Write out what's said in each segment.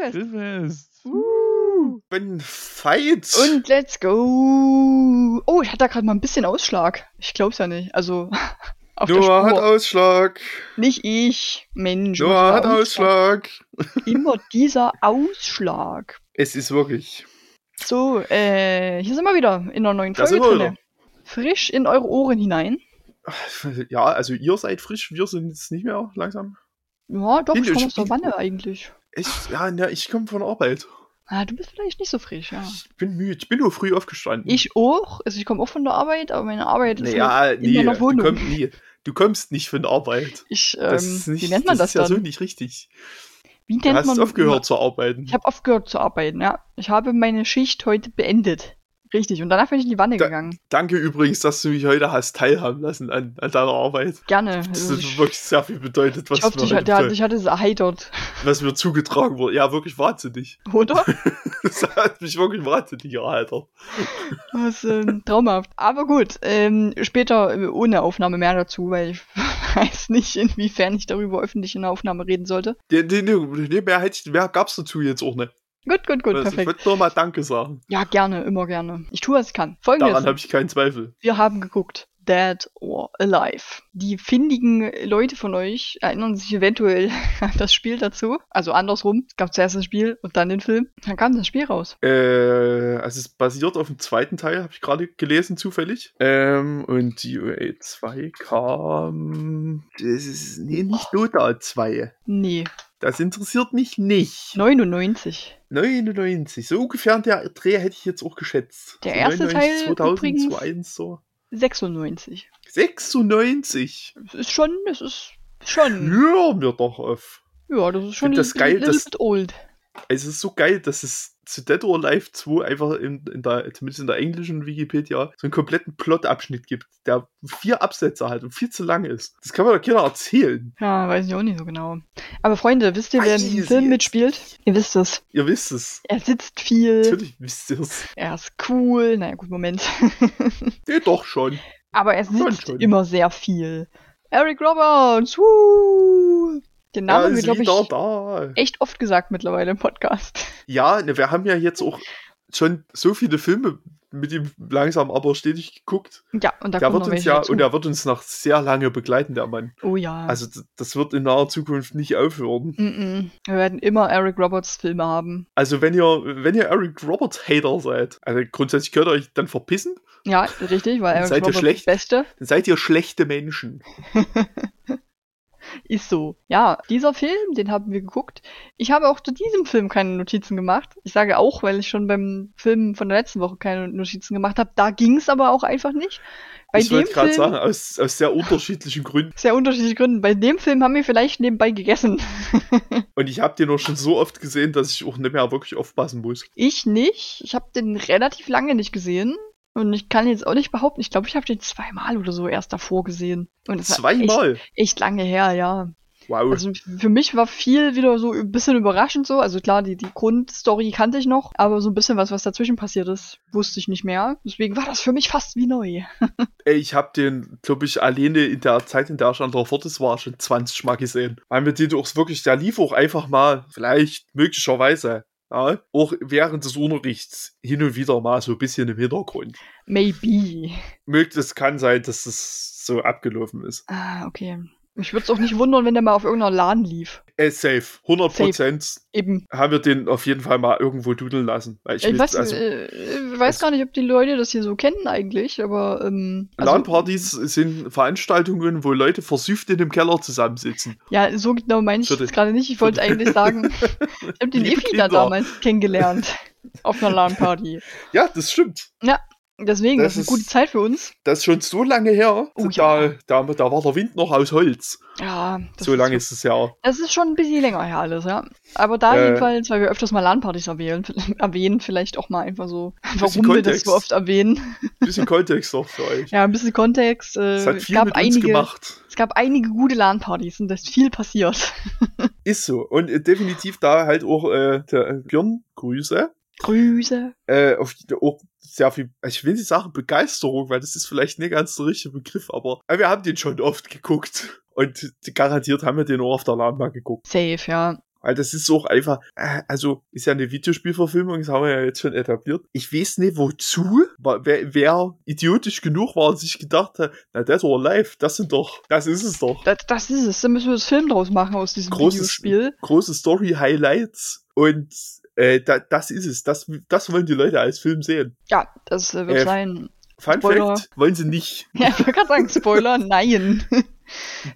Grillfest. Grillfest. Uh. Wenn Fight. Und let's go. Oh, ich hatte da gerade mal ein bisschen Ausschlag. Ich glaub's ja nicht. Also auf der Noah hat. Ausschlag. Nicht ich, Mensch. Noah hat Ausschlag. Immer dieser Ausschlag. Es ist wirklich. So, äh, hier sind wir wieder in einer neuen Folge drinne. Frisch in eure Ohren hinein. Ja, also ihr seid frisch, wir sind jetzt nicht mehr langsam. Ja, doch, ich komme aus der Wanne eigentlich. Ich, ja, na, ich komme von der Arbeit. Ah, du bist vielleicht nicht so frisch, ja. Ich bin müde. Ich bin nur früh aufgestanden. Ich auch. Also ich komme auch von der Arbeit, aber meine Arbeit ist naja, in nee, meiner du, Wohnung. komm, nee, du kommst nicht von der Arbeit. Ich, Das ähm, nicht, wie nennt man das, ist ja so nicht richtig. wie Du nennt hast man aufgehört zu arbeiten. Ich habe aufgehört zu arbeiten, ja. Ich habe meine Schicht heute beendet. Richtig. Und danach bin ich in die Wanne Da- gegangen. Danke übrigens, dass du mich heute hast teilhaben lassen an, an deiner Arbeit. Gerne. Das Also hat ich, wirklich sehr viel bedeutet, was, ich hoffe, mir, dich, heute hat- der, voll- dich hat es erheitert. was mir zugetragen wurde. Ja, wirklich wahnsinnig. Oder? Das hat mich wirklich wahnsinnig erheitert. Das ist ähm, traumhaft. Aber gut, ähm, später äh, ohne Aufnahme mehr dazu, weil ich weiß nicht, inwiefern ich darüber öffentlich in der Aufnahme reden sollte. Nee, nee, nee, nee, mehr, hätte ich, mehr gab's dazu jetzt auch nicht. Gut, gut, gut, also, ich perfekt. wollte nur mal Danke sagen. Ja, gerne, immer gerne. Ich tue, was ich kann. Folgendes. Daran habe ich keinen Zweifel. Wir haben geguckt. Dead or Alive. Die findigen Leute von euch erinnern sich eventuell an das Spiel dazu. Also andersrum. Es gab zuerst das Spiel und dann den Film. Dann kam das Spiel raus. Äh, also es basiert auf dem zweiten Teil, habe ich gerade gelesen, zufällig. Ähm, und die UA 2 kam. Das ist nee, nicht Dota 2. Nee, Das interessiert mich nicht. 99. 99. So ungefähr der Dreh hätte ich jetzt auch geschätzt. Der erste Teil 2000, übrigens- 2001 so. 96. 96. Das ist schon, das ist schon. Hör mir doch auf. Ja, das ist schon das geil, bit old. Es ist so geil, dass es zu Dead or Alive 2 einfach in, in der, zumindest in der englischen Wikipedia, so einen kompletten Plotabschnitt gibt, der vier Absätze hat und viel zu lang ist. Das kann man doch keiner erzählen. Ja, weiß ich auch nicht so genau. Aber Freunde, wisst ihr, wer in diesem Film mitspielt? Ihr wisst es. Ihr wisst es. Er sitzt viel. Natürlich wisst ihr es. Er ist cool. Naja, gut, Moment. Nee, doch schon. Aber er sitzt schon. immer sehr viel. Eric Roberts, wuh! Den Namen haben wir, ist glaube ich, echt oft gesagt mittlerweile im Podcast. Ja, ne, wir haben ja jetzt auch schon so viele Filme mit ihm langsam aber stetig geguckt. Ja, und da der kommt wird uns ja, dazu. und er wird uns noch sehr lange begleiten, der Mann. oh ja. Also das wird in naher Zukunft nicht aufhören. Mm -mm. Wir werden immer Eric Roberts Filme haben. Also wenn ihr, wenn ihr Eric Roberts Hater seid, also grundsätzlich könnt ihr euch dann verpissen, Ja, richtig, weil Eric Roberts schlecht? das Beste dann seid ihr schlechte Menschen. ist so. Ja, dieser Film, den haben wir geguckt. Ich habe auch zu diesem Film keine Notizen gemacht. Ich sage auch, weil ich schon beim Film von der letzten Woche keine Notizen gemacht habe. Da ging es aber auch einfach nicht. Bei ich dem wollte gerade Film, sagen, aus, aus sehr unterschiedlichen Gründen. sehr unterschiedliche Gründen. Bei dem Film haben wir vielleicht nebenbei gegessen. Und ich habe den auch schon so oft gesehen, dass ich auch nicht mehr wirklich aufpassen muss. Ich nicht. Ich habe den relativ lange nicht gesehen. Und ich kann jetzt auch nicht behaupten, ich glaube, ich habe den zweimal oder so erst davor gesehen. Und war echt, Zweimal. echt lange her, ja. Wow. Also für mich war viel wieder so ein bisschen überraschend so. Also klar, die, die Grundstory kannte ich noch, aber so ein bisschen was, was dazwischen passiert ist, wusste ich nicht mehr. Deswegen war das für mich fast wie neu. Ey, ich habe den, glaube ich, alleine in der Zeit, in der ich an der Fortis war, schon 20 Mal gesehen. Weil mir den auch wirklich, der lief auch einfach mal, vielleicht möglicherweise, ja, auch während des Unterrichts hin und wieder mal so ein bisschen im Hintergrund. Maybe. Mögt es kann sein, dass es so abgelaufen ist. Ah, okay. Mich würde es auch nicht wundern, wenn der mal auf irgendeiner Laden lief. Ey, safe. 100 Prozent Eben. haben wir den auf jeden Fall mal irgendwo dudeln lassen. Ich, Ich, weiß, also, äh, äh, weiß gar nicht, ob die Leute das hier so kennen eigentlich, aber ähm, also- LAN-Partys sind Veranstaltungen, wo Leute versüfft in dem Keller zusammensitzen. Ja, so genau meine ich die- gerade nicht. Ich wollte eigentlich sagen, ich habe den Ifi da damals kennengelernt. Auf einer LAN-Party. Ja, das stimmt. Deswegen, das, Das ist eine gute Zeit für uns. Das ist schon so lange her. Oh, da, ja. da, da war der Wind noch aus Holz. Ja, das so lange ist, es ja. Das ist schon ein bisschen länger her alles, ja. Aber da Äh, jedenfalls, weil wir öfters mal LAN-Partys erwähnen, erwähnen, vielleicht auch mal einfach so, Bisschen warum wir das Kontext. so oft erwähnen. Bisschen Kontext noch für euch. Ja, ein bisschen Kontext. Äh, Es hat es, viel gab mit uns einige, gemacht. es gab einige gute LAN-Partys und da ist viel passiert. Ist so. Und äh, definitiv da halt auch äh, der äh, Björn, Grüße. Grüße. Äh, auf auch sehr viel, ich will nicht sagen Begeisterung, weil das ist vielleicht nicht ganz der richtige Begriff, aber, wir haben den schon oft geguckt. Und garantiert haben wir den auch auf der mal geguckt. Safe, ja. Weil das ist auch einfach, äh, also ist ja eine Videospielverfilmung, das haben wir ja jetzt schon etabliert. Ich weiß nicht wozu, wer, wer idiotisch genug war und sich gedacht hat, na Dead or Alive, das sind doch, das ist es doch. Das, das ist es, da müssen wir das Film draus machen aus diesem Großes, Videospiel. Große Story-Highlights und äh, da, das ist es. Das, das wollen die Leute als Film sehen. Ja, das wird Äh, sein. Fun Spoiler. Fact, wollen sie nicht. Ja, ich wollte gerade sagen, Spoiler, nein.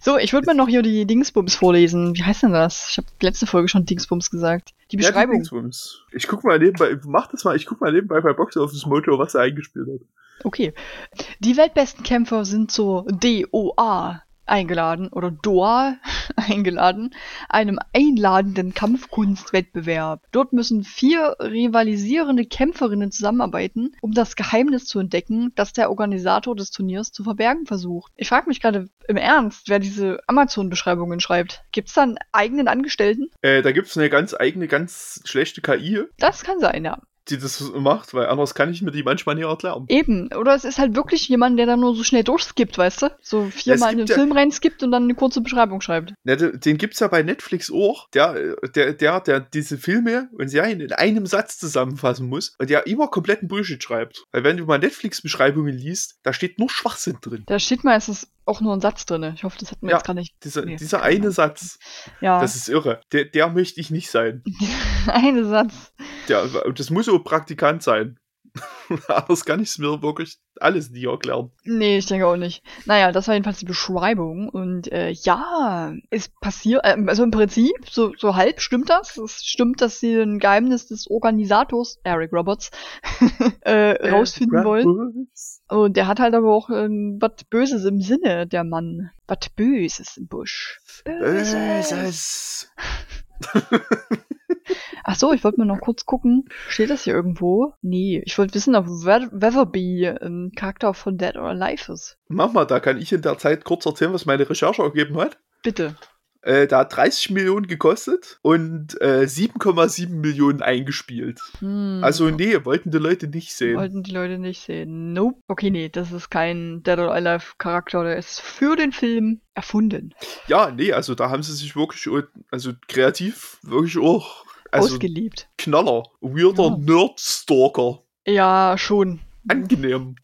So, ich würde mir noch hier die Dingsbums vorlesen. Wie heißt denn das? Ich habe letzte Folge schon Dingsbums gesagt. Die Ja, die Beschreibung. Dingsbums. Ich guck mal nebenbei, mach das mal, ich guck mal nebenbei bei Box Office Motor, was er eingespielt hat. Okay. Die weltbesten Kämpfer sind zur DOA eingeladen oder DOA eingeladen, einem einladenden Kampfkunstwettbewerb. Dort müssen vier rivalisierende Kämpferinnen zusammenarbeiten, um das Geheimnis zu entdecken, das der Organisator des Turniers zu verbergen versucht. Ich frage mich gerade im Ernst, wer diese Amazon-Beschreibungen schreibt. Gibt's da einen eigenen Angestellten? Äh, da gibt's eine ganz eigene, ganz schlechte KI, Das kann sein, ja. Die das macht, weil anders kann ich mir die manchmal nicht erklären. Eben. Oder es ist halt wirklich jemand, der da nur so schnell durchskippt, weißt du? So viermal in den ja- Film reinskippt und dann eine kurze Beschreibung schreibt. Ja, de- den gibt's ja bei Netflix auch, der, der, der, der diese Filme und Serien in einem Satz zusammenfassen muss und der immer kompletten Bullshit schreibt. Weil wenn du mal Netflix-Beschreibungen liest, da steht nur Schwachsinn drin. Da steht meistens auch nur ein Satz drin. Ich hoffe, das hatten wir Ja, jetzt gar nicht. Dieser, Nee, dieser eine Satz, Ja, das ist irre. Der, der möchte ich nicht sein. eine Satz. Und das muss auch Praktikant sein. Anders kann ich es mir wirklich alles nie erklären. Nee, ich denke auch nicht. Naja, das war jedenfalls die Beschreibung. Und äh, ja, es passiert, äh, also im Prinzip, so, so halb stimmt das. Es stimmt, dass sie ein Geheimnis des Organisators, Eric Roberts, äh, rausfinden wollen. Und der hat halt aber auch ähm, was Böses im Sinne, der Mann. Was Böses im Busch. Böses. Ach so, ich wollte mir noch kurz gucken. Steht das hier irgendwo? Nee, ich wollte wissen, ob We- Weatherby ein Charakter von Dead or Alive ist. Mach mal, da kann ich in der Zeit kurz erzählen, was meine Recherche ergeben hat. Bitte. Äh, da hat 30 Millionen gekostet und äh, 7,7 Millionen eingespielt. Hm. Also nee, wollten die Leute nicht sehen. Wollten die Leute nicht sehen. Nope. Okay, nee, das ist kein Dead or Alive Charakter, der ist für den Film erfunden. Ja, nee, also da haben sie sich wirklich, also kreativ wirklich auch, also Ausgelebt. Knaller, weirder Ja. Nerd-Stalker. Ja, schon. Angenehm.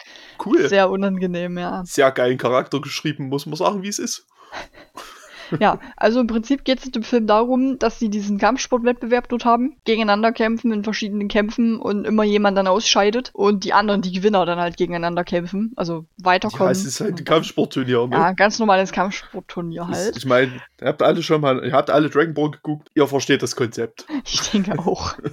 Cool. Sehr, Sehr unangenehm, ja. geilen Charakter geschrieben, muss man sagen, wie es ist. Ja, also im Prinzip geht es in dem Film darum, dass sie diesen Kampfsportwettbewerb dort haben, gegeneinander kämpfen in verschiedenen Kämpfen und immer jemand dann ausscheidet und die anderen, die Gewinner, dann halt gegeneinander kämpfen, also Ja, weiterkommen. es ist halt ein Kampfsportturnier, ne? Ja, ganz normales Kampfsportturnier halt. Ich meine, ihr habt alle schon mal, ihr habt alle Dragon Ball geguckt, ihr versteht das Konzept. Ich denke auch.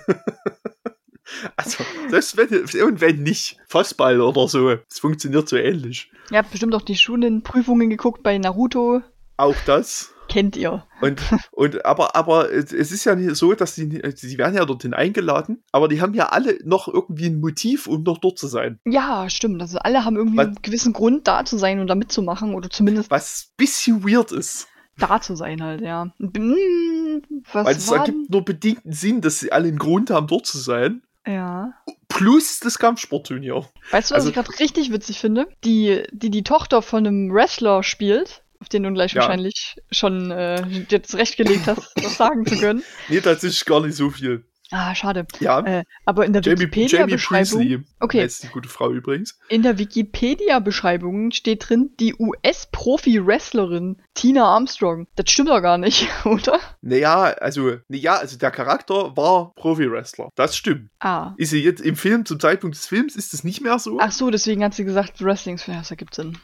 Also, selbst wenn, und wenn nicht, Fassball oder so, es funktioniert so ähnlich. Ihr habt bestimmt auch die Schulenprüfungen geguckt bei Naruto. Auch das. Kennt ihr. Und, und aber, aber es ist ja nicht so, dass die, sie werden ja dorthin eingeladen, aber die haben ja alle noch irgendwie ein Motiv, um noch dort zu sein. Ja, stimmt. Also alle haben irgendwie Was- einen gewissen Grund da zu sein und da mitzumachen oder zumindest Was ein bisschen weird ist. da zu sein halt, ja. Hm, was Weil es ergibt nur bedingten Sinn, dass sie alle einen Grund haben, dort zu sein. Ja. Plus das Kampfsportturnier. Weißt du, was Also- ich gerade richtig witzig finde? Die, die die Tochter von einem Wrestler spielt, auf den du gleich Ja. wahrscheinlich schon äh, dir zurechtgelegt hast, das sagen zu können. Nee, tatsächlich gar nicht so viel. Ah, schade. Ja, Äh, aber in der Wikipedia-Beschreibung. Okay. heißt die gute Frau übrigens. In der Wikipedia-Beschreibung steht drin, die US-Profi-Wrestlerin Tina Armstrong. Das stimmt doch gar nicht, oder? Naja, also, naja, also der Charakter war Profi-Wrestler. Das stimmt. Ah. Ist sie jetzt im Film, zum Zeitpunkt des Films, ist es nicht mehr so? Ach so, deswegen hat sie gesagt, Wrestling ist für ja, das ergibt Sinn.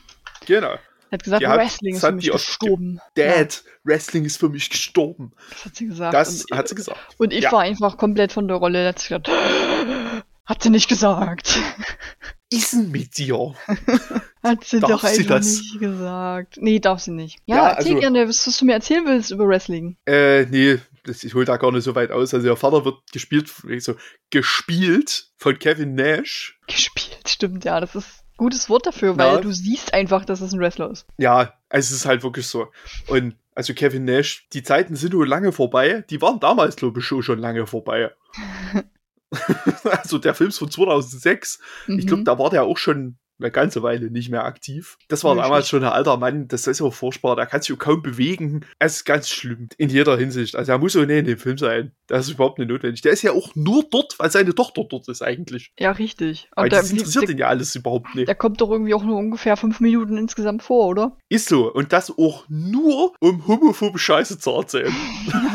Genau. Sie hat gesagt, Die hat- Wrestling ist für mich gestorben. Dad, Wrestling ist für mich gestorben. das hat sie gesagt. Das und, hat sie gesagt. und ich ja. war einfach komplett von der Rolle. Hat sie gesagt, hat sie nicht gesagt. Ist denn mit dir? Hat sie Darf doch sie einfach das? nicht gesagt. Nee, darf sie nicht. Ja, Ja, erzähl also- gerne, was, was du mir erzählen willst über Wrestling. Äh, nee, das, ich hol da gar nicht so weit aus. Also, ihr Vater wird gespielt, so, gespielt von Kevin Nash. Gespielt, stimmt, ja. Das ist gutes Wort dafür, weil Ja. du siehst einfach, dass es ein Wrestler ist. Ja, es ist halt wirklich so. Und also Kevin Nash, die Zeiten sind nur lange vorbei. Die waren damals, glaube ich, schon lange vorbei. also der Film ist von 2006. Ich Mhm. glaube, da war der auch schon, eine ganze Weile nicht mehr aktiv. Das war Nee, damals schon ein alter Mann, das ist so furchtbar, der kann sich kaum bewegen. Es ist ganz schlimm, in jeder Hinsicht. Also er muss so näher in dem Film sein. Das ist überhaupt nicht notwendig. Der ist ja auch nur dort, weil seine Tochter dort ist eigentlich. Ja, richtig. Weil Und der, das interessiert ihn ja alles überhaupt nicht. der kommt doch irgendwie auch nur ungefähr fünf Minuten insgesamt vor, oder? Ist so. Und das auch nur, um homophobe Scheiße zu erzählen.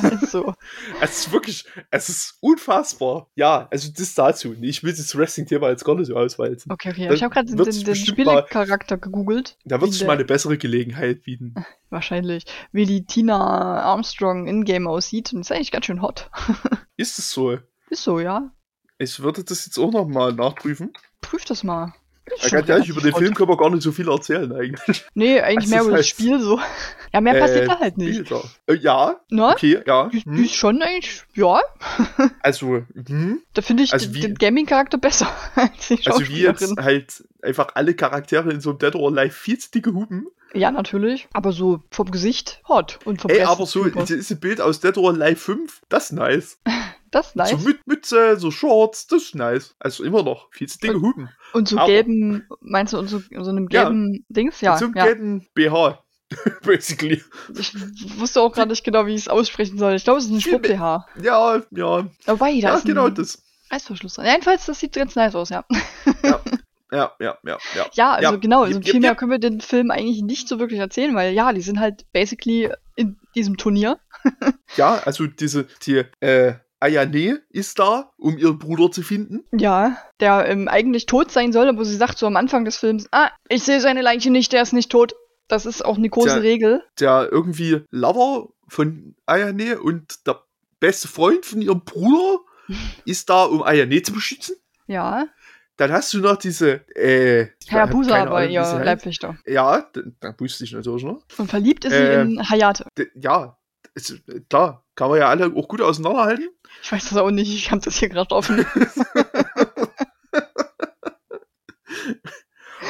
Ja, ist so. Es ist wirklich, es ist unfassbar. Ja, also das dazu. Ich will das Wrestling-Thema jetzt gar nicht so auswalzen. Okay, okay. Dann Ich habe gerade den, wird's den, den Spielecharakter gegoogelt. Da wird sich mal eine bessere Gelegenheit bieten. Wahrscheinlich. Wie die Tina Armstrong in-game aussieht. Und ist eigentlich ganz schön hot. Ist es so? Ist so, ja. Ich würde das jetzt auch nochmal nachprüfen. Prüf das mal. Ja, schon ganz ehrlich, über den Film können wir gar nicht so viel erzählen eigentlich. Nee, eigentlich Das mehr über das Spiel so. Ja, mehr passiert Äh, da halt nicht. Bilder. Äh, ja, Ne? okay, ja. Die, Hm. ist schon eigentlich, ja, Also, hm. da finde ich Also den, den Gaming-Charakter besser als die also wie jetzt halt einfach alle Charaktere in so einem Dead or Alive viel zu dicke Hupen. Ja, natürlich. Aber so vom Gesicht hot und vom Ey, aber so, das ist ein Bild aus Dead or Alive 5, das ist nice. Das ist nice. So mit Mütze, so Shorts, das ist nice. Also immer noch, viel zu dicke Hupen. und so aber- gelben, meinst du, und so, so einem Ja. gelben Dings? Ja, Und so einem ja. gelben BH. Basically. Ich wusste auch gerade nicht genau, wie ich es aussprechen soll. Ich glaube, es ist ein Schwupp-BH. Ja, ja. Wobei, da Ja, ist genau ein das. Reißverschluss. Jedenfalls, das sieht ganz nice aus, ja. Ja, ja, ja, ja. Ja, also Ja. genau, also Jep, viel mehr können wir den Film eigentlich nicht so wirklich erzählen, weil ja, die sind halt basically in diesem Turnier. Ja, also diese, die, äh, Ayane ist da, um ihren Bruder zu finden. Ja, der ähm, eigentlich tot sein soll, aber sie sagt so am Anfang des Films, ah, ich sehe seine Leiche nicht, der ist nicht tot. Das ist auch eine große Tja. Regel. Der irgendwie Lover von Ayane und der beste Freund von ihrem Bruder ist da, um Ayane zu beschützen. Ja, Dann hast du noch diese, äh, Herr Busa wie ihr sie heißt. Leibwächter. Ja, da wusste ich natürlich noch. Und verliebt ist sie Äh, in Hayate. D ja, klar, kann man ja alle auch gut auseinanderhalten. Ich weiß das auch nicht, ich habe das hier gerade offen.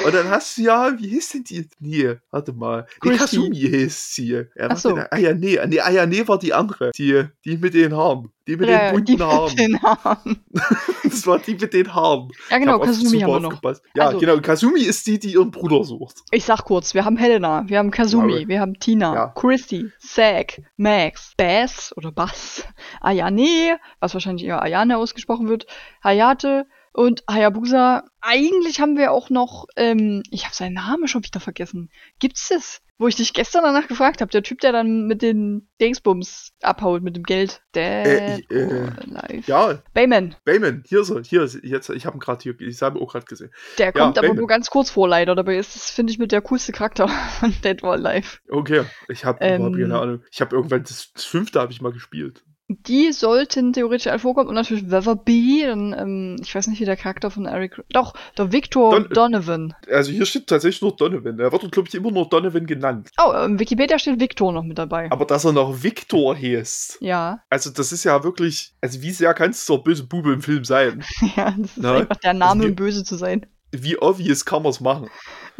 Und dann hast du ja, wie hieß denn die? Nee, warte mal. Nee. Kasumi hieß sie. Ja, Ach warte, so. Ah ja, nee, nee, ah ja, nee war die andere. Die, die mit den Haaren. Die mit Ja, den die bunten Haaren. mit den Haaren. Das war die mit den Haaren. Ja, genau, hab Kasumi haben wir noch. aufgepasst. Ja, Also- genau. Kasumi ist die, die ihren Bruder sucht. Ich sag kurz, wir haben Helena, wir haben Kazumi, Wow. wir haben Tina, Ja. Christy, Zack, Max, Bass oder Bass, Ayane, was wahrscheinlich eher Ayane ausgesprochen wird, Hayate und Hayabusa. Eigentlich haben wir auch noch, ähm, ich habe seinen Namen schon wieder vergessen. Gibt's das? Wo ich dich gestern danach gefragt habe, der Typ, der dann mit den Dingsbums abhaut, mit dem Geld. Dead Äh, äh, Alive. Ja, Bayman, Bayman, hier so, hier, jetzt, ich habe ihn gerade hier, ich habe ihn auch gerade gesehen. der Ja, kommt aber Bayman. nur ganz kurz vor, leider. Dabei ist das, finde ich, mit der coolste Charakter von Dead or Alive. Okay, ich habe Ähm, überhaupt keine Ahnung. Ich habe irgendwann das, das fünfte habe ich mal gespielt. Die sollten theoretisch alle vorkommen und natürlich Weatherby, dann, ähm, ich weiß nicht, wie der Charakter von Eric. Doch, der Victor Don- Donovan. Also hier steht tatsächlich nur Donovan. Er wird, glaube ich, immer nur Donovan genannt. Oh, im Wikipedia steht Victor noch mit dabei. Aber dass er noch Victor heißt. Ja, Also das ist ja wirklich, also wie sehr kannst du der böse Bube im Film sein? ja, das ist Na, einfach der Name, also um böse zu sein. Wie obvious kann man es machen?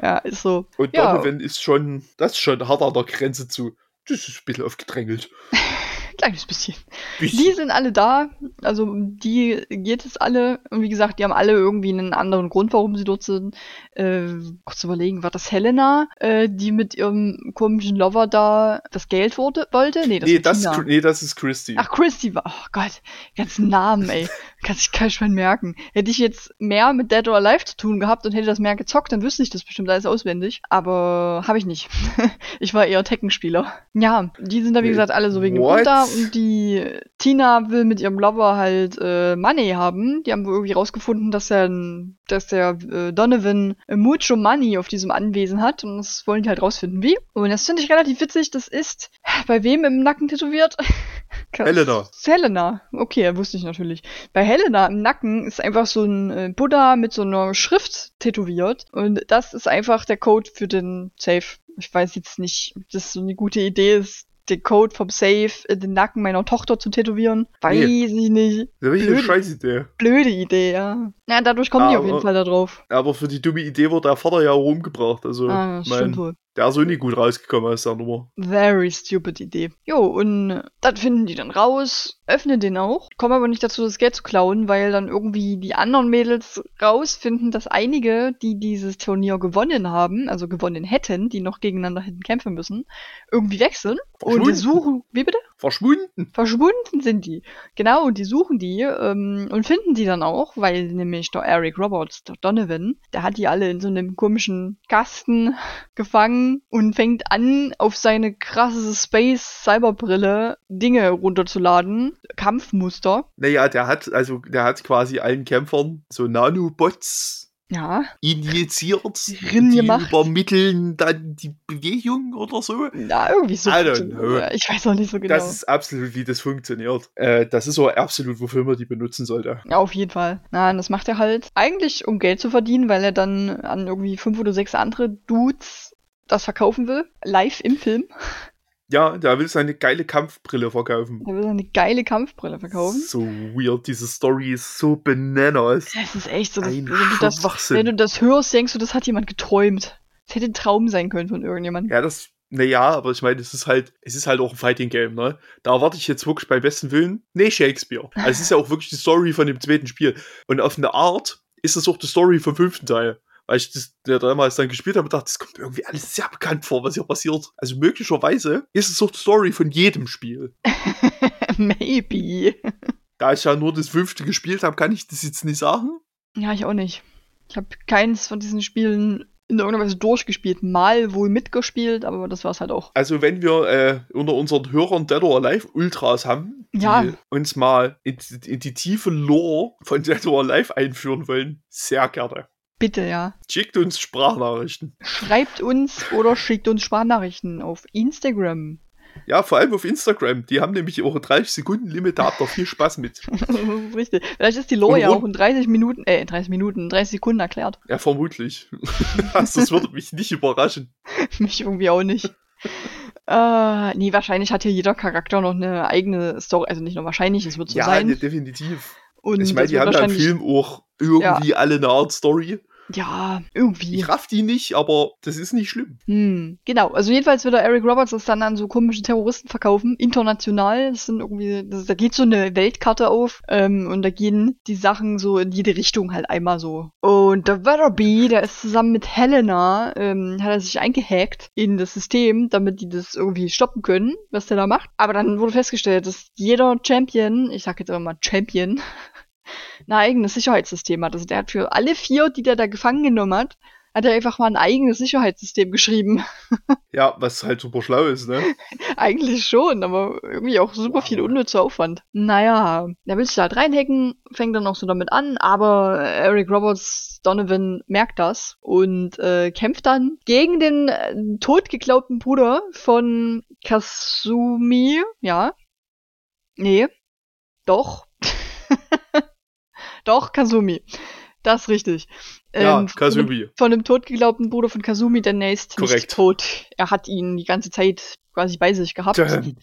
Ja, ist so. Und Ja. Donovan ist schon, das ist schon hart an der Grenze zu, das ist ein bisschen aufgedrängelt. Kleines bisschen. Bisschen. Die sind alle da, also die geht es alle. Und wie gesagt, die haben alle irgendwie einen anderen Grund, warum sie dort sind. Äh, kurz überlegen, war das Helena, äh, die mit ihrem komischen Lover da das Geld wurde, wollte? Nee, das nee, das, Tina. ist- nee, das ist Christy. Ach, Christy war. Oh Gott, ganzen Namen, ey. Kann sich kein Schwein merken. Hätte ich jetzt mehr mit Dead or Alive zu tun gehabt und hätte das mehr gezockt, dann wüsste ich das bestimmt alles auswendig. Aber habe ich nicht. ich war eher Tekken-Spieler. Ja, die sind da, wie Nee. gesagt, alle so wegen dem? Grund da. Und die Tina will mit ihrem Lover halt äh, Money haben. Die haben wohl irgendwie rausgefunden, dass der, dass der äh, Donovan mucho Money auf diesem Anwesen hat. Und das wollen die halt rausfinden, wie. Und das finde ich relativ witzig. Das ist bei wem im Nacken tätowiert? Helena. Helena. Okay, wusste ich natürlich. Bei Helena im Nacken ist einfach so ein äh, Buddha mit so einer Schrift tätowiert. Und das ist einfach der Code für den Safe. Ich weiß jetzt nicht, ob das so eine gute Idee ist, den Code vom Safe in den Nacken meiner Tochter zu tätowieren. Weiß Nee. ich nicht. Das ist eine Blöd. Scheißidee. Blöde Idee, ja. Ja, dadurch kommen die auf Aber- jeden Fall da drauf. Aber für die dumme Idee wurde der Vater ja auch umgebracht. Also, Ah, mein, stimmt wohl. Der ist so nicht gut rausgekommen aus der Nummer. Very stupid Idee. Jo, und das finden die dann raus, öffnen den auch, kommen aber nicht dazu, das Geld zu klauen, weil dann irgendwie die anderen Mädels rausfinden, dass einige, die dieses Turnier gewonnen haben, also gewonnen hätten, die noch gegeneinander hätten kämpfen müssen, irgendwie weg sind. Und die suchen, wie bitte? Verschwunden. Verschwunden sind die. Genau, und die suchen die ähm, und finden die dann auch, weil nämlich der Eric Roberts, der Donovan, der hat die alle in so einem komischen Kasten gefangen und fängt an, auf seine krasse Space-Cyberbrille Dinge runterzuladen. Kampfmuster. Naja, der hat, also, der hat quasi allen Kämpfern so Nanobots Ja. injiziert. Rin die gemacht. übermitteln dann die Bewegung oder so. Na, irgendwie so. I don't know. Ja, Ich weiß auch nicht so genau. Das ist absolut, wie das funktioniert. Äh, das ist so absolut, wofür man die benutzen sollte. Ja, auf jeden Fall. Nein, das macht er halt eigentlich, um Geld zu verdienen, weil er dann an irgendwie fünf oder sechs andere Dudes das verkaufen will. Live im Film. Ja, der will seine geile Kampfbrille verkaufen. Er will eine geile Kampfbrille verkaufen. So weird, diese Story ist so bananas. Das ist echt so, dass, Ein wenn, du das, wenn du das hörst, denkst du, das hat jemand geträumt. Das hätte ein Traum sein können von irgendjemandem. Ja, das, naja, aber ich meine, es ist halt, es ist halt auch ein Fighting Game, ne? Da erwarte ich jetzt wirklich beim besten Willen, nee, Shakespeare. Also es ist ja auch wirklich die Story von dem zweiten Spiel. Und auf eine Art ist es auch die Story vom fünften Teil. Weil ich das der damals dann gespielt habe und dachte, das kommt mir irgendwie alles sehr bekannt vor, was hier passiert. Also möglicherweise ist es auch die Story von jedem Spiel. Maybe. Da ich ja nur das fünfte gespielt habe, kann ich das jetzt nicht sagen. Ja, ich auch nicht. Ich habe keins von diesen Spielen in irgendeiner Weise durchgespielt. Mal wohl mitgespielt, aber das war's halt auch. Also wenn wir äh, unter unseren Hörern Dead or Alive Ultras haben, die Ja. uns mal in, in die tiefe Lore von Dead or Alive einführen wollen, sehr gerne. Bitte, ja. Schickt uns Sprachnachrichten. Schreibt uns oder schickt uns Sprachnachrichten auf Instagram. Ja, vor allem auf Instagram. Die haben nämlich auch ein 30 Sekunden Limit, da habt ihr viel Spaß mit. richtig. Vielleicht ist die Lore ja auch in 30 Minuten, äh, 30 Minuten, 30 Sekunden erklärt. Ja, vermutlich. Also, das würde mich nicht überraschen. Mich irgendwie auch nicht. Äh, nee, wahrscheinlich hat hier jeder Charakter noch eine eigene Story. Also nicht nur wahrscheinlich, es wird so ja, sein. ne, definitiv. Und ich meine, die haben ja im Film auch irgendwie alle eine Art Story. Ja, irgendwie. Ich raff die nicht, aber das ist nicht schlimm. Hm, genau. Also jedenfalls will der Eric Roberts das dann an so komische Terroristen verkaufen, international. Das sind irgendwie, das, da geht so eine Weltkarte auf ähm, und da gehen die Sachen so in jede Richtung halt einmal so. Und der Weatherby, der ist zusammen mit Helena, ähm, hat er sich eingehackt in das System, damit die das irgendwie stoppen können, was der da macht. Aber dann wurde festgestellt, dass jeder Champion, ich sag jetzt immer mal Champion, ein eigenes Sicherheitssystem hat. Also der hat für alle vier, die der da gefangen genommen hat, hat er einfach mal ein eigenes Sicherheitssystem geschrieben. Ja, was halt super schlau ist, ne? Eigentlich schon, aber irgendwie auch super viel unnützer Aufwand. Naja, der will sich da halt reinhacken, fängt dann auch so damit an, aber Eric Roberts Donovan merkt das und äh, kämpft dann gegen den äh, totgeglaubten Bruder von Kasumi. Ja. Nee. Doch. Doch, Kasumi. Das ist richtig. Ja, Ähm, von dem- Kasumi. Von dem totgeglaubten Bruder von Kasumi, denn er ist nicht Korrekt. tot. Er hat ihn die ganze Zeit quasi bei sich gehabt. Dum,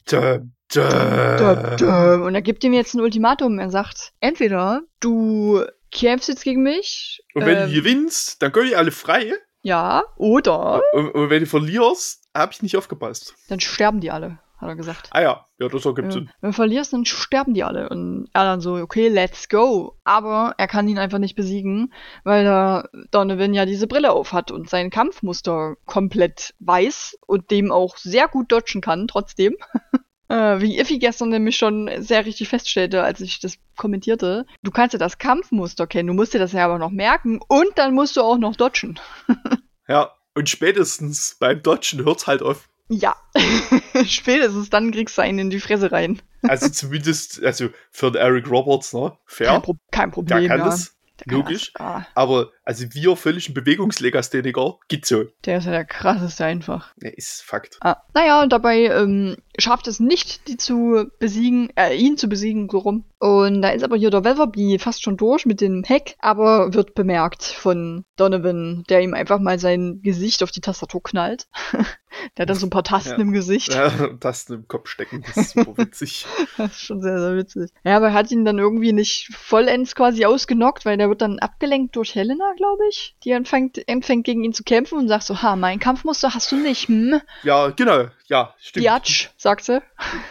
dum, dum. Und er gibt ihm jetzt ein Ultimatum. Er sagt, entweder du kämpfst jetzt gegen mich, Und wenn ähm, du gewinnst, dann gehen die alle frei. ja, oder Und, und wenn du verlierst, hab ich nicht aufgepasst. dann sterben die alle, hat er gesagt. Ah ja, ja, das ergibt Ja. Sinn. Wenn du verlierst, dann sterben die alle. Und er dann so, okay, let's go. Aber er kann ihn einfach nicht besiegen, weil der Donovan ja diese Brille auf hat und sein Kampfmuster komplett weiß und dem auch sehr gut dodgen kann, trotzdem. Äh, wie Iffy gestern nämlich schon sehr richtig feststellte, als ich das kommentierte. Du kannst ja das Kampfmuster kennen, du musst dir das ja aber noch merken und dann musst du auch noch dodgen. Ja, und spätestens beim Dodgen hört's halt auf. Ja. Spätestens dann kriegst du einen in die Fresse rein. Also zumindest, also für den Eric Roberts, ne? Kein, Fair. Pro kein Der Problem, kann ja. das. Der kann logisch. Das. Ah, Aber, also wir völlig ein Bewegungslegastheniker, geht so. der ist ja der krasseste einfach. Ne, ist Fakt. Ah, naja, und dabei ähm, schafft es nicht, die zu besiegen, äh, ihn zu besiegen, so rum. Und da ist aber hier der Weatherby fast schon durch mit dem Heck, aber wird bemerkt von Donovan, der ihm einfach mal sein Gesicht auf die Tastatur knallt. der hat dann so ein paar Tasten Ja. im Gesicht. Ja, Tasten im Kopf stecken, das ist super witzig. Das ist schon sehr, sehr witzig. Ja, aber er hat ihn dann irgendwie nicht vollends quasi ausgenockt, weil der wird dann abgelenkt durch Helena, glaube ich. Die anfängt, anfängt gegen ihn zu kämpfen und sagt so, ha, mein Kampfmuster hast du nicht, hm? Ja, genau, ja, stimmt. Biatch, sagt sie.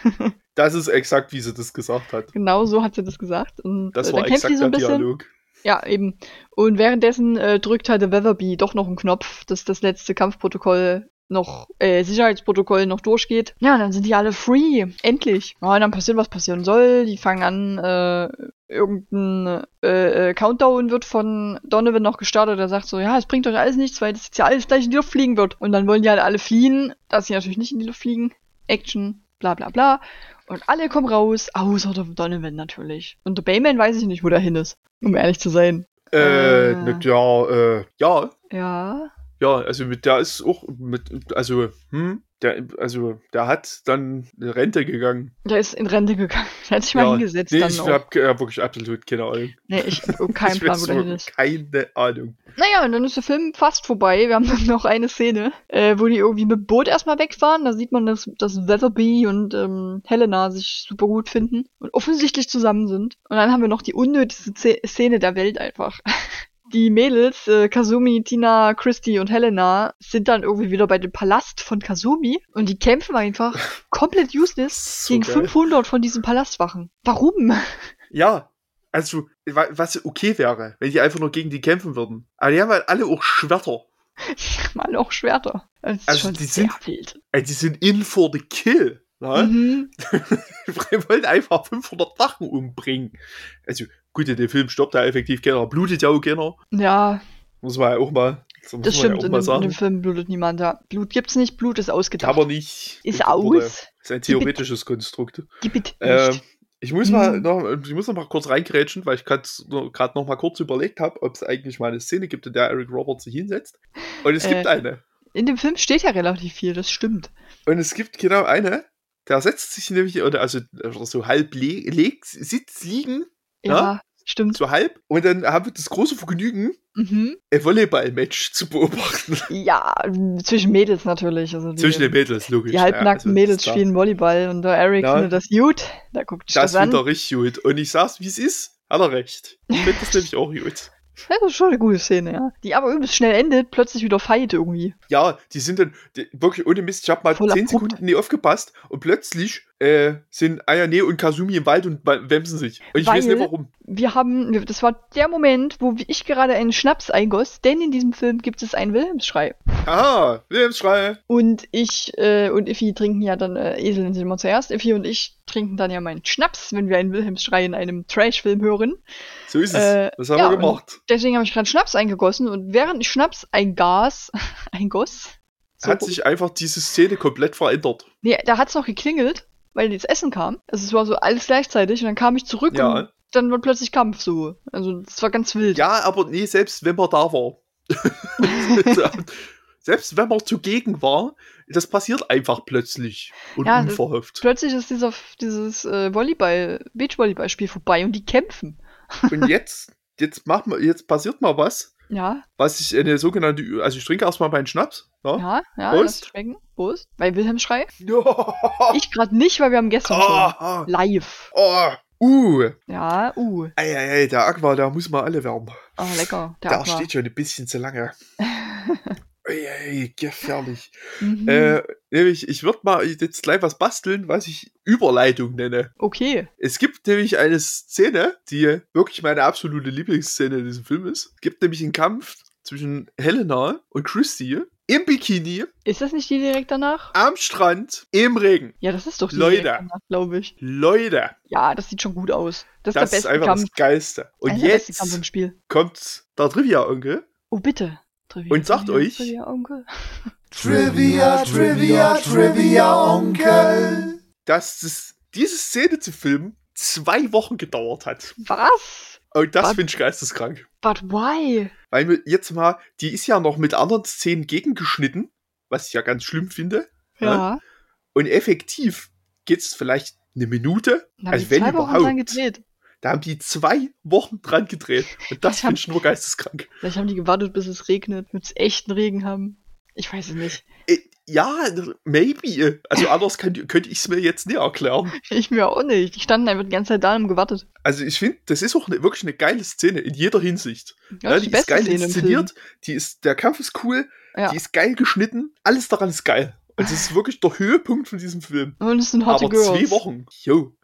Das ist exakt, wie sie das gesagt hat. Genau so hat sie das gesagt. Und Das äh, war dann kämpft exakt so der bisschen. Dialog. Ja, eben. Und währenddessen äh, drückt halt der Weatherby doch noch einen Knopf, dass das letzte Kampfprotokoll noch, äh, Sicherheitsprotokoll noch durchgeht. Ja, dann sind die alle free. Endlich. Ja, dann passiert, was passieren soll. Die fangen an, äh, irgendein äh, äh, Countdown wird von Donovan noch gestartet. Er sagt so, ja, es bringt euch alles nichts, weil das jetzt ja alles gleich in die Luft fliegen wird. Und dann wollen die halt alle fliehen, dass sie natürlich nicht in die Luft fliegen. Action, bla bla bla. Und alle kommen raus, außer der Donovan natürlich. Und der Bayman weiß ich nicht, wo der hin ist, um ehrlich zu sein. Äh, Äh. der, äh, ja, Ja. Ja, also mit der ist auch mit, also, hm, der, also, der hat dann eine Rente gegangen. Der ist in Rente gegangen. Der hat sich mal ja, hingesetzt nee, dann ich auch. hab wirklich absolut keine Ahnung. Nee, ich hab keinen Plan, wo der hin ist. Keine Ahnung. Naja, und dann ist der Film fast vorbei. Wir haben dann noch eine Szene, äh, wo die irgendwie mit Boot erstmal wegfahren. Da sieht man, dass, dass Weatherby und ähm, Helena sich super gut finden und offensichtlich zusammen sind. Und dann haben wir noch die unnötigste Ze- Szene der Welt einfach. Die Mädels, äh, Kazumi, Tina, Christy und Helena, sind dann irgendwie wieder bei dem Palast von Kazumi und die kämpfen einfach komplett useless So gegen geil. 500 von diesen Palastwachen. Warum? Ja, also, wa- was okay wäre, wenn die einfach nur gegen die kämpfen würden. Aber die haben halt alle auch Schwerter. Mal auch Schwerter. Das ist Also schon die sehr sind- wild. Also, die sind in for the kill. Ne? Mhm. Wir wollen einfach 500 Sachen umbringen. Also, gut, in dem Film stirbt da effektiv keiner, blutet ja auch keiner. Ja, Muss man ja auch mal, das das stimmt. ja in, dem, in dem Film blutet niemand. Ja. Blut gibt's nicht, Blut ist ausgedacht. Man nicht. ist wurde- aus. Ist ein theoretisches Konstrukt. Gib it Ähm, nicht. ich muss mal Mhm. noch, ich muss noch mal kurz reingrätschen, weil ich gerade noch mal kurz überlegt habe, ob es eigentlich mal eine Szene gibt, in der Eric Roberts sich hinsetzt. Und es Äh. gibt eine. In dem Film steht ja relativ viel, das stimmt. Und es gibt genau eine, der setzt sich nämlich, oder also so halb le legt, sitzt liegen, Ja, stimmt. so halb. Und dann haben wir das große Vergnügen, Mhm. ein Volleyball-Match zu beobachten. Ja, zwischen Mädels natürlich. Also die, Zwischen den Mädels, logisch. die halbnackten ja, also Mädels spielen Volleyball und der Eric Ja. findet das gut. Da guckt sich Das das, an. wird er richtig gut. Und ich sag's, wie es ist, hat er recht. Ich finde das nämlich auch gut. Das ist schon eine gute Szene, ja. Die aber übelst schnell endet, plötzlich wieder fight irgendwie. Ja, die sind dann die, wirklich ohne Mist. Ich habe mal Voll 10 abrupt. Sekunden nie aufgepasst und plötzlich äh, sind Ayane und Kazumi im Wald und wemsen sich. Und ich weiß Weil- nicht warum. Wir haben, das war der Moment, wo ich gerade einen Schnaps eingoss, denn in diesem Film gibt es einen Wilhelmsschrei. Aha, Wilhelmsschrei. Und ich äh, und Iffi trinken ja dann, äh, Esel sind immer zuerst, Iffi und ich trinken dann ja meinen Schnaps, wenn wir einen Wilhelmsschrei in einem Trash-Film hören. So ist es. Äh, das haben ja, wir gemacht. Deswegen habe ich gerade Schnaps eingegossen und während ich Schnaps eingas, eingoss, so, Hat sich einfach diese Szene komplett verändert. nee, da hat's noch geklingelt, weil das Essen kam. Also es war so alles gleichzeitig und dann kam ich zurück und Ja. dann war plötzlich Kampf so. Also das war ganz wild. Ja, aber nee, selbst wenn man da war. selbst wenn man zugegen war, das passiert einfach plötzlich und Ja, unverhofft. Plötzlich ist dieser, dieses äh, Volleyball, Beachvolleyball-Spiel vorbei und die kämpfen. Und jetzt, jetzt macht man, jetzt passiert mal was, Ja, was ich eine sogenannte, also ich trinke erstmal meinen Schnaps. Ja. ja, ja, Prost. schmecken. Prost. Bei Wilhelmsschrei. Ja. Ich gerade nicht, weil wir haben gestern schon Ah, live. oh, uh, Ja, uh. ei, ei, ei, der Aqua, der muss mal alle wärmen. Ah, lecker. Der Der Aqua. steht schon ein bisschen zu lange. Ei, gefährlich. Mhm. Äh, nämlich, ich würde mal jetzt gleich was basteln, was ich Überleitung nenne. okay. Es gibt nämlich eine Szene, die wirklich meine absolute Lieblingsszene in diesem Film ist. Es gibt nämlich einen Kampf zwischen Helena und Christy im Bikini, Ist das nicht die direkt danach? am Strand, im Regen. Ja, das ist doch die Leute. direkt danach, glaube ich. Leute, Ja, das sieht schon gut aus. Das ist das der ist beste einfach Kampf. das Geilste. Und ist der Kampf jetzt Spiel. kommt der Trivia-Onkel Oh, bitte. Trivia, Und sagt Trivia, euch- Trivia, Onkel. Trivia, Trivia, Trivia, Onkel. dass das, diese Szene zu filmen zwei Wochen gedauert hat. Was? Und das finde ich geisteskrank. But why? Weil wir jetzt mal, die ist ja noch mit anderen Szenen gegengeschnitten, was ich ja ganz schlimm finde. Ja. Und effektiv geht's vielleicht eine Minute. Haben Also die wenn zwei Wochen überhaupt. dran gedreht. Da haben die zwei Wochen dran gedreht. Und das finde ich nur geisteskrank. Vielleicht haben die gewartet, bis es regnet, damit sie echten Regen haben. Ich weiß es nicht. Äh, Ja, maybe. Also anders könnte ich es mir jetzt nicht erklären. Ich mir auch nicht. Die standen einfach die ganze Zeit da und haben gewartet. Also ich finde, das ist auch eine, wirklich eine geile Szene in jeder Hinsicht. Ja, Ja, die die ist beste geil Szene inszeniert, die ist, der Kampf ist cool, Ja. die ist geil geschnitten, alles daran ist geil. Und es ist wirklich der Höhepunkt von diesem Film. Und es sind Hotte Aber Girls. zwei Wochen, yo.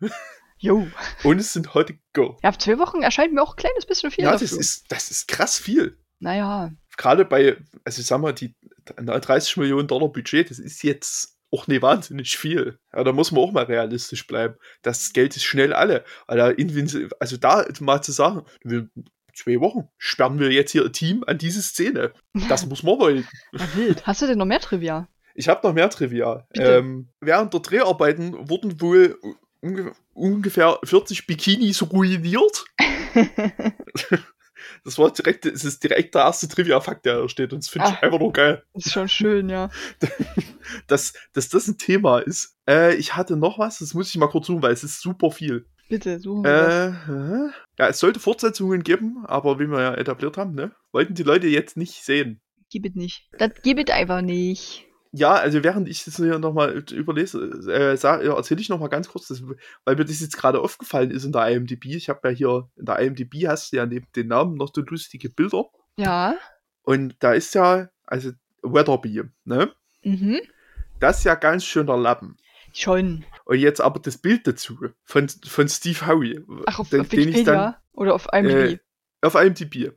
Jo. Und es sind heute Go. Ja, zwei Wochen erscheint mir auch ein kleines bisschen viel Ja, dafür. das ist, das ist krass viel. naja. Gerade bei, also ich sag mal, die 30 Millionen Dollar Budget, das ist jetzt auch nicht wahnsinnig viel. Ja, da muss man auch mal realistisch bleiben. Das Geld ist schnell alle. Also, also da mal zu sagen, zwei Wochen sperren wir jetzt hier ein Team an diese Szene. Das muss man wollen. Wild. Hast du denn noch mehr Trivia? Ich habe noch mehr Trivia. Ähm, während der Dreharbeiten wurden wohl ungefähr 40 Bikinis ruiniert. Das war direkt, es ist direkt der erste Trivia-Fakt, der da steht. Und das finde ich einfach nur geil, ist schon schön, ja. dass, dass das ein Thema ist. Äh, ich hatte noch was, das muss ich mal kurz suchen, weil es ist super viel. Bitte, suchen wir. Äh, äh, ja, es sollte Fortsetzungen geben, aber wie wir ja etabliert haben, ne, wollten die Leute jetzt nicht sehen. Gib es nicht. Das gib es einfach nicht. Ja, also während ich das hier nochmal überlese, äh, ja, erzähle ich nochmal ganz kurz, das, weil mir das jetzt gerade aufgefallen ist in der IMDb. Ich habe ja hier, in der IMDb hast du ja neben den Namen noch so lustige Bilder. Ja. Und da ist ja, also Weatherby, ne? Mhm. Das ist ja ganz schöner Lappen. Schon. Und jetzt aber das Bild dazu von, von Steve Howie. Ach, auf, den, auf Wikipedia? dann Oder auf IMDb? äh, auf IMDb. ja,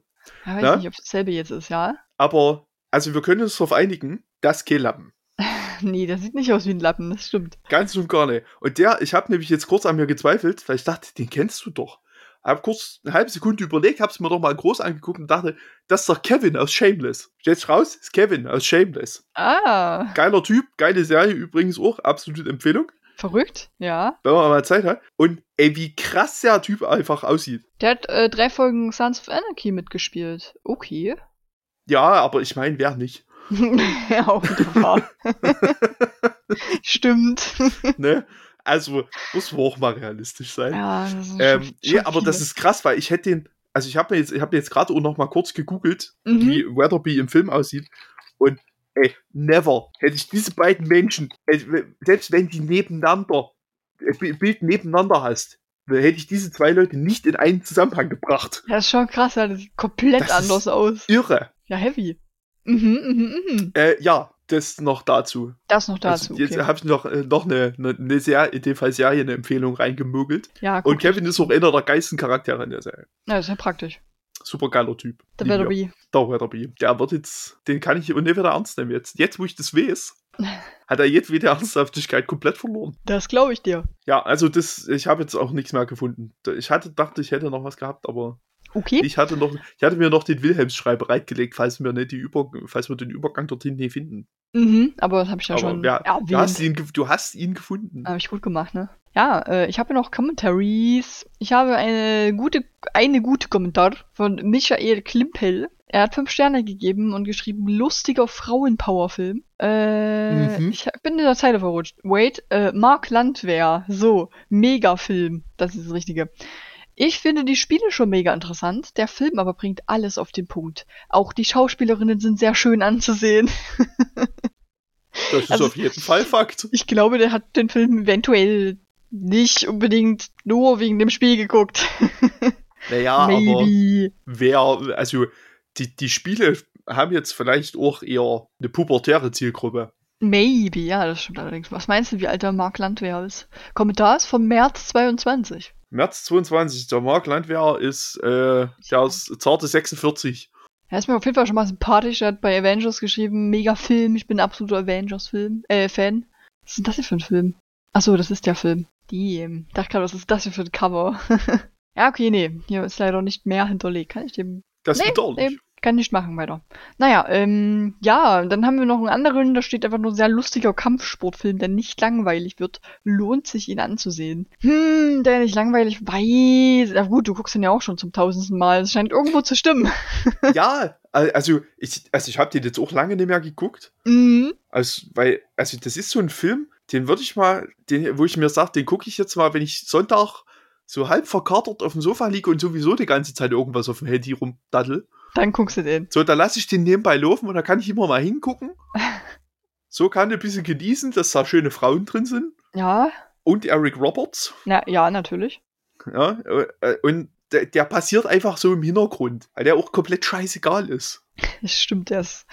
weiß na? nicht, ob das dasselbe jetzt ist, ja? Aber, also wir können uns darauf einigen, das ist kein Lappen. Nee, das sieht nicht aus wie ein Lappen, das stimmt. Ganz und gar nicht. Und der, ich habe nämlich jetzt kurz an mir gezweifelt, weil ich dachte, den kennst du doch. Hab kurz eine halbe Sekunde überlegt, hab's mir doch mal groß angeguckt und dachte, das ist doch Kevin aus Shameless. Stellt raus, ist Kevin aus Shameless. Ah, Geiler Typ, geile Serie übrigens auch, absolute Empfehlung, verrückt, ja. wenn man mal Zeit hat. Und ey, wie krass der Typ einfach aussieht. Der hat äh, drei Folgen Sons of Anarchy mitgespielt. Okay. Ja, aber ich meine, wer nicht. ja, wahr. Stimmt. Ne? Also, muss man auch mal realistisch sein. ja, das ist ähm, schon, ja, aber das ist krass, weil ich hätte den, also ich habe mir jetzt, ich habe jetzt gerade auch noch mal kurz gegoogelt, Mhm. wie Weatherby im Film aussieht. Und ey, never hätte ich diese beiden Menschen, ey, selbst wenn die nebeneinander, äh, Bi- Bild nebeneinander hast, hätte ich diese zwei Leute nicht in einen Zusammenhang gebracht. Das ist schon krass, ja, das sieht komplett Das anders aus. Irre. Ja, heavy. Mhm, mhm, mhm. Äh, ja, das noch dazu. Das noch dazu. Also, jetzt okay. habe ich noch, äh, noch eine, eine, eine Serie, in dem Fall Serienempfehlung reingemogelt. Ja, guck, Und Kevin ist auch einer der geilsten Charaktere in der Serie. Ja, ist ja praktisch. Super geiler Typ. Der. Weatherby. Der Weatherby. Der wird jetzt, den kann ich und nicht wieder ernst nehmen jetzt. Jetzt, wo ich das weiß, hat er jetzt wieder Ernsthaftigkeit komplett verloren. Das glaube ich dir. Ja, also das, ich habe jetzt auch nichts mehr gefunden. Ich hatte, dachte, ich hätte noch was gehabt, aber Okay. ich hatte noch, ich hatte mir noch den Wilhelmsschrei bereitgelegt, falls wir nicht die Über, falls wir den Übergang dorthin nicht finden. Mhm, aber das habe ich ja aber schon ja, du hast erwähnt. ihn, du hast ihn gefunden. Habe ich gut gemacht, ne? Ja, äh, ich habe noch Commentaries. Ich habe eine gute, eine gute Kommentar von Michael Klimpel. Er hat fünf Sterne gegeben und geschrieben, lustiger Frauenpowerfilm. Äh, Mhm. ich bin in der Zeile verrutscht. Wait, äh, Mark Landwehr. So, Megafilm. Das ist das Richtige. Ich finde die Spiele schon mega interessant, der Film aber bringt alles auf den Punkt. Auch die Schauspielerinnen sind sehr schön anzusehen. Das ist also- auf jeden Fall Fakt. Ich glaube, der hat den Film eventuell nicht unbedingt nur wegen dem Spiel geguckt. Naja, aber Maybe. wer, also die, die Spiele haben jetzt vielleicht auch eher eine pubertäre Zielgruppe. Maybe, ja, das stimmt allerdings. Was meinst du, wie alt der Mark Landwehr ist? Kommentar ist vom März 22. März 22, der Mark Landwehr ist, äh, der ist zarte 46. Er ist mir auf jeden Fall schon mal sympathisch. Er hat bei Avengers geschrieben, mega Film. Ich bin ein absoluter Avengers-Film, äh, Fan. Was ist denn das hier für ein Film? Achso, das ist der Film. Die, ähm, dachte gerade, was ist das hier für ein Cover? ja, okay, nee. Hier ist leider nicht mehr hinterlegt. Kann ich dem Das ist Nee, bedauerlich. Kann nicht machen weiter. Naja, ähm, ja, dann haben wir noch einen anderen, da steht einfach nur sehr lustiger Kampfsportfilm, der nicht langweilig wird. Lohnt sich, ihn anzusehen. Hm, der nicht langweilig weiß. Ja gut, du guckst ihn ja auch schon zum tausendsten Mal. Es scheint irgendwo zu stimmen. ja, also ich, also ich habe den jetzt auch lange nicht mehr geguckt. Mhm. Also, weil, also das ist so ein Film, den würde ich mal, den, wo ich mir sage, den gucke ich jetzt mal, wenn ich Sonntag so halb verkatert auf dem Sofa liege und sowieso die ganze Zeit irgendwas auf dem Handy rumdaddel. Dann guckst du den. So, da lasse ich den nebenbei laufen und da kann ich immer mal hingucken. So kann ich ein bisschen genießen, dass da schöne Frauen drin sind. Ja. Und Eric Roberts. Na, ja, natürlich. Ja, äh, und der, der passiert einfach so im Hintergrund, weil der auch komplett scheißegal ist. Das stimmt, der ist.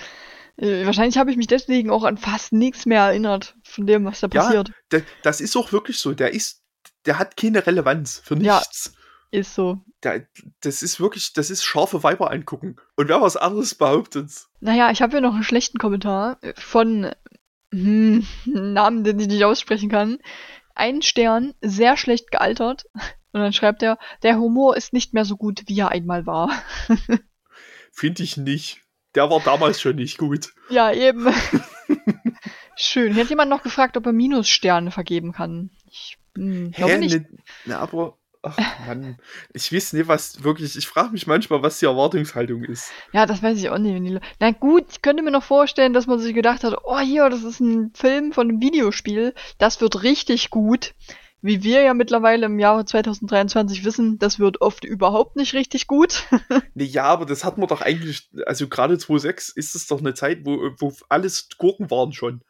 Äh, wahrscheinlich habe ich mich deswegen auch an fast nichts mehr erinnert von dem, was da passiert. Ja, das ist auch wirklich so. Der ist, der hat keine Relevanz für nichts. Ist so. Der, das ist wirklich, das ist scharfe Weiber angucken. Und wer was anderes behauptet. Naja, ich habe hier noch einen schlechten Kommentar von hm, Namen, den ich nicht aussprechen kann. Ein Stern, sehr schlecht gealtert. Und dann schreibt er, der Humor ist nicht mehr so gut, wie er einmal war. Finde ich nicht. Der war damals schon nicht gut. Ja, eben. Schön. Hier hat jemand noch gefragt, ob er Minussterne vergeben kann. Ich hm, glaube nicht. Ne, ne, aber Ach Mann, ich weiß nicht, was wirklich, ich frage mich manchmal, was die Erwartungshaltung ist. Ja, das weiß ich auch nicht. Na gut, ich könnte mir noch vorstellen, dass man sich gedacht hat, oh hier, das ist ein Film von einem Videospiel, das wird richtig gut. Wie wir ja mittlerweile im Jahre 2023 wissen, das wird oft überhaupt nicht richtig gut. nee, ja, aber das hat man doch eigentlich, also gerade 2.6 ist es doch eine Zeit, wo, wo alles Gurken waren schon.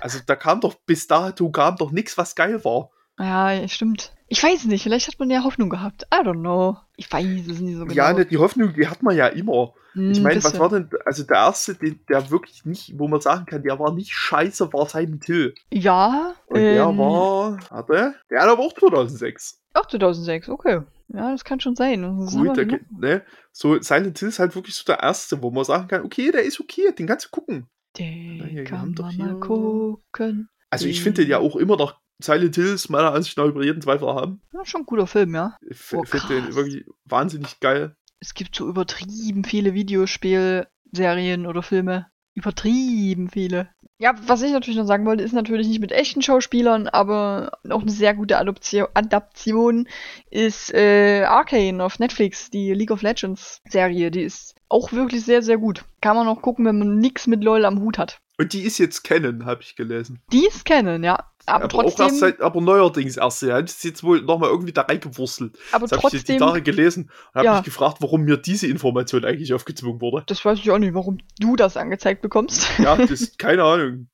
Also da kam doch, bis dato kam doch nichts, was geil war. Ja, stimmt. Ich weiß nicht, vielleicht hat man ja Hoffnung gehabt. I don't know. Ich weiß es nicht so genau. Ja, ne, die Hoffnung, die hat man ja immer. Hm, ich meine, was war denn, also der erste, den, der wirklich nicht, wo man sagen kann, der war nicht scheiße, war Silent Hill. Ja. Und ähm, der war, warte, der hat aber auch 2006. Auch 2006, okay. Ja, das kann schon sein. Gut, der, ne, so Silent Hill ist halt wirklich so der erste, wo man sagen kann, okay, der ist okay, den kannst du gucken. Den Na, kann man mal gucken. Also ich finde den ja auch immer noch Silent Hills meiner Ansicht nach über jeden Zweifel haben. Ja, schon ein guter Film, ja. Ich oh, finde den wirklich wahnsinnig geil. Es gibt so übertrieben viele Videospielserien oder Filme. Übertrieben viele. Ja, was ich natürlich noch sagen wollte, ist natürlich nicht mit echten Schauspielern, aber auch eine sehr gute Adoption, Adaption ist äh, Arcane auf Netflix, die League of Legends Serie. Die ist auch wirklich sehr, sehr gut. Kann man auch gucken, wenn man nichts mit LOL am Hut hat. Und die ist jetzt Canon, habe ich gelesen. Die ist Canon, ja. Aber, aber trotzdem. Auch erst seit, aber neuerdings erst. Ja, das ist jetzt wohl nochmal irgendwie da reingewurstelt. Aber das trotzdem. Ich die Tage gelesen und habe ja. mich gefragt, warum mir diese Information eigentlich aufgezwungen wurde. Das weiß ich auch nicht, warum du das angezeigt bekommst. Ja, das ist keine Ahnung.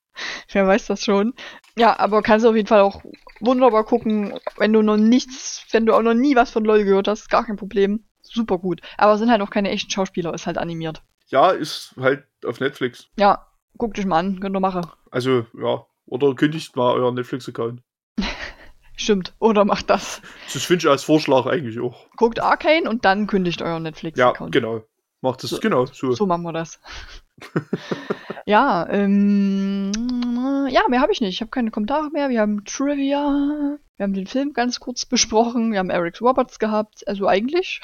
Wer weiß das schon. Ja, aber kannst du auf jeden Fall auch wunderbar gucken, wenn du noch nichts, wenn du auch noch nie was von LOL gehört hast, gar kein Problem. Super gut. Aber sind halt auch keine echten Schauspieler, ist halt animiert. Ja, ist halt auf Netflix. Ja, guck dich mal an, könnt ihr machen. Also, ja, oder kündigt mal euren Netflix-Account. Stimmt, oder macht das. Das finde ich als Vorschlag eigentlich auch. Guckt Arcane und dann kündigt euren Netflix-Account. Ja, genau. Macht das, so, genau, so. So machen wir das. ja, ähm, ja, mehr habe ich nicht. Ich habe keine Kommentare mehr. Wir haben Trivia. Wir haben den Film ganz kurz besprochen. Wir haben Eric Roberts gehabt. Also eigentlich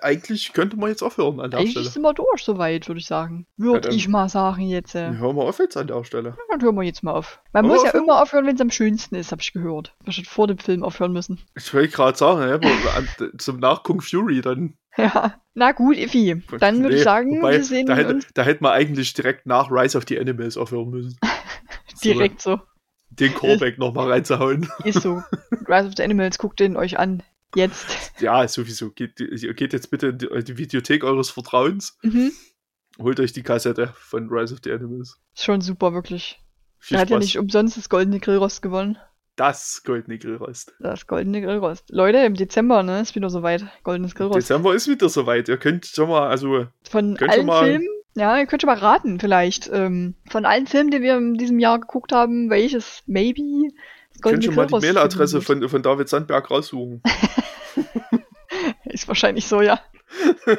eigentlich könnte man jetzt aufhören an der eigentlich Stelle. Eigentlich sind wir durch, soweit, würde ich sagen. Würde ja, ich mal sagen jetzt. Äh. Hören wir auf jetzt an der Stelle. Ja, dann hören wir jetzt mal auf. Man Hören muss ja immer aufhören, wenn es am schönsten ist, habe ich gehört. Wir schon vor dem Film aufhören müssen. Ich wollte gerade sagen, ja, zum Nachgucken Fury dann. Ja, na gut, Effi. Dann würde nee, ich sagen, wobei, wir sehen da hätte, uns. Da hätte man eigentlich direkt nach Rise of the Animals aufhören müssen. direkt so. Den Callback nochmal reinzuhauen. Ist so. Rise of the Animals, guckt den euch an. Jetzt. Ja, sowieso. Geht, geht jetzt bitte in die, in die Videothek eures Vertrauens. Mhm. Holt euch die Kassette von Rise of the Animals. Schon super, wirklich. Viel er hat ja nicht umsonst das goldene Grillrost gewonnen. Das goldene Grillrost. Das goldene Grillrost. Leute, im Dezember, ne, ist wieder soweit. Goldenes Grillrost. Dezember ist wieder soweit. Ihr könnt schon mal, also. Von allen mal, Filmen, ja, ihr könnt schon mal raten, vielleicht. Ähm, von allen Filmen, die wir in diesem Jahr geguckt haben, welches maybe Könnt schon mal die Mailadresse von, von David Sandberg raussuchen. ist wahrscheinlich so, ja.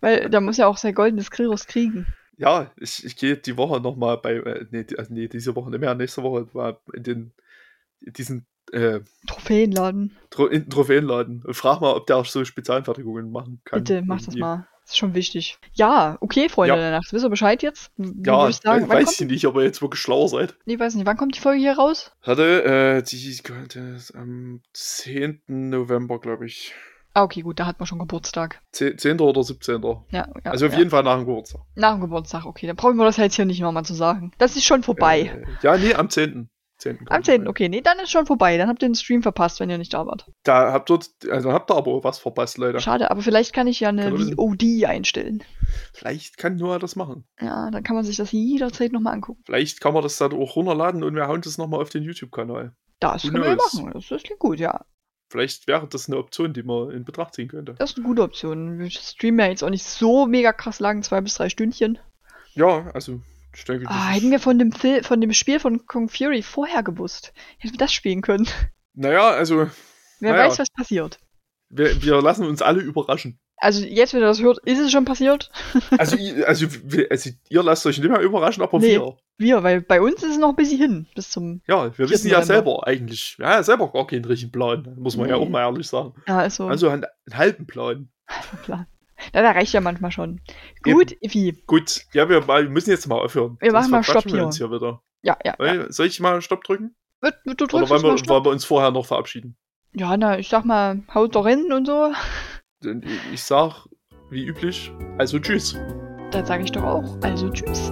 Weil da muss ja auch sein goldenes Grillus kriegen. Ja, ich, ich gehe die Woche nochmal bei, äh, nee, also nee, diese Woche nicht mehr, nächste Woche mal in den, in diesen äh, Trophäenladen. Tro in den Trophäenladen und frag mal, ob der auch so Spezialfertigungen machen kann. Bitte, mach das mal. Das ist schon wichtig. Ja, okay, Freunde Ja. der Nacht. Wisst ihr Bescheid jetzt? Ja, ich sagen, äh, weiß ich nicht, ob ihr jetzt wirklich schlauer seid. Nee, weiß nicht. Wann kommt die Folge hier raus? Hatte, äh, die es am 10. November, glaube ich. Ah, okay, gut, da hat man schon Geburtstag. 10. 10. oder 17. Ja, ja, also auf ja. jeden Fall nach dem Geburtstag. Nach dem Geburtstag, okay. Dann brauchen wir das jetzt hier nicht nochmal zu sagen. Das ist schon vorbei. Äh, ja, nee, am 10. 10. Am 10. Okay, nee, dann ist schon vorbei. Dann habt ihr den Stream verpasst, wenn ihr nicht da wart. Da habt ihr, also habt ihr aber was verpasst, Leute. Schade, aber vielleicht kann ich ja eine. VOD einstellen. Vielleicht kann Noah das machen. Ja, dann kann man sich das jederzeit nochmal angucken. Vielleicht kann man das dann auch runterladen und wir hauen das nochmal auf den YouTube-Kanal. Das Who können wir machen. Das, das klingt gut, ja. Vielleicht wäre das eine Option, die man in Betracht ziehen könnte. Das ist eine gute Option. Wir streamen ja jetzt auch nicht so mega krass lang, zwei bis drei Stündchen. Ja, also das Ah, hätten wir von dem, Fil von dem Spiel von Kong Fury vorher gewusst. Hätten wir das spielen können. Naja, also Wer Naja. weiß, was passiert. wir, wir lassen uns alle überraschen. Also jetzt, wenn ihr das hört, ist es schon passiert. Also, also, also ihr lasst euch nicht mehr überraschen, aber Nee. wir. Wir, weil bei uns ist es noch ein bisschen hin. Bis zum. Ja, wir 4. wissen ja selber eigentlich, ja, selber gar keinen richtigen Plan, muss man ja Nee. auch mal ehrlich sagen. Ja, ist so Also einen, einen halben Plan. ein Plan. Ja, da reicht ja manchmal schon. Gut, Ivi. Gut, ja, wir, wir müssen jetzt mal aufhören. Wir Sonst machen mal Stopp wir hier. uns hier wieder. Ja, ja. ja. Soll ich mal Stopp drücken? Du, du Oder drückst wollen jetzt mal wir, Stopp. wollen wir uns vorher noch verabschieden? Ja, na, ich sag mal, haut doch rein und so. Ich sag, wie üblich, also tschüss. Dann sage ich doch auch. Also tschüss.